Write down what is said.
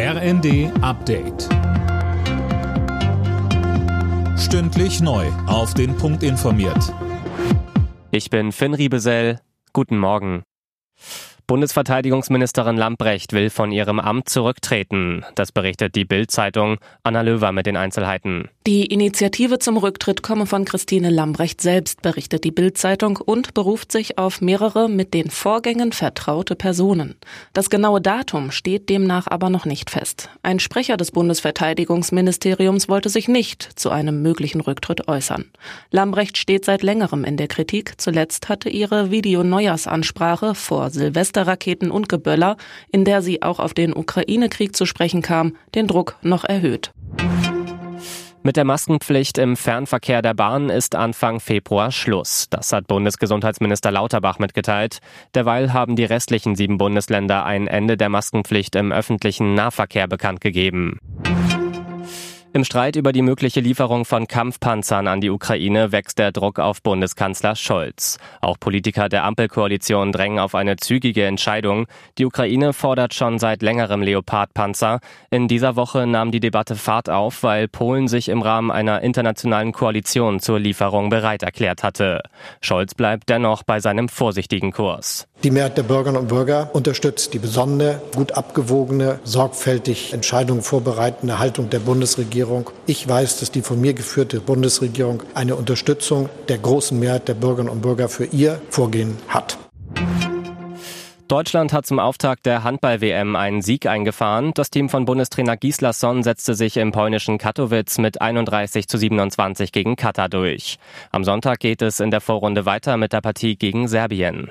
RND Update. Stündlich neu. Auf den Punkt informiert. Ich bin Finn Riebesell. Guten Morgen. Bundesverteidigungsministerin Lamprecht will von ihrem Amt zurücktreten. Das berichtet die Bild-Zeitung. Anna Löwer mit den Einzelheiten. Die Initiative zum Rücktritt komme von Christine Lambrecht selbst, berichtet die Bild-Zeitung und beruft sich auf mehrere mit den Vorgängen vertraute Personen. Das genaue Datum steht demnach aber noch nicht fest. Ein Sprecher des Bundesverteidigungsministeriums wollte sich nicht zu einem möglichen Rücktritt äußern. Lambrecht steht seit längerem in der Kritik. Zuletzt hatte ihre Videoneujahrsaansprache vor Silvester Raketen und Geböller, in der sie auch auf den Ukraine-Krieg zu sprechen kam, den Druck noch erhöht. Mit der Maskenpflicht im Fernverkehr der Bahn ist Anfang Februar Schluss. Das hat Bundesgesundheitsminister Lauterbach mitgeteilt. Derweil haben die restlichen sieben Bundesländer ein Ende der Maskenpflicht im öffentlichen Nahverkehr bekannt gegeben. Im Streit über die mögliche Lieferung von Kampfpanzern an die Ukraine wächst der Druck auf Bundeskanzler Scholz. Auch Politiker der Ampelkoalition drängen auf eine zügige Entscheidung. Die Ukraine fordert schon seit längerem Leopardpanzer. In dieser Woche nahm die Debatte Fahrt auf, weil Polen sich im Rahmen einer internationalen Koalition zur Lieferung bereit erklärt hatte. Scholz bleibt dennoch bei seinem vorsichtigen Kurs. Die Mehrheit der Bürgerinnen und Bürger unterstützt die besonnene, gut abgewogene, sorgfältig Entscheidungen vorbereitende Haltung der Bundesregierung. Ich weiß, dass die von mir geführte Bundesregierung eine Unterstützung der großen Mehrheit der Bürgerinnen und Bürger für ihr Vorgehen hat. Deutschland hat zum Auftakt der Handball-WM einen Sieg eingefahren. Das Team von Bundestrainer Gislason setzte sich im polnischen Katowice mit 31 zu 27 gegen Katar durch. Am Sonntag geht es in der Vorrunde weiter mit der Partie gegen Serbien.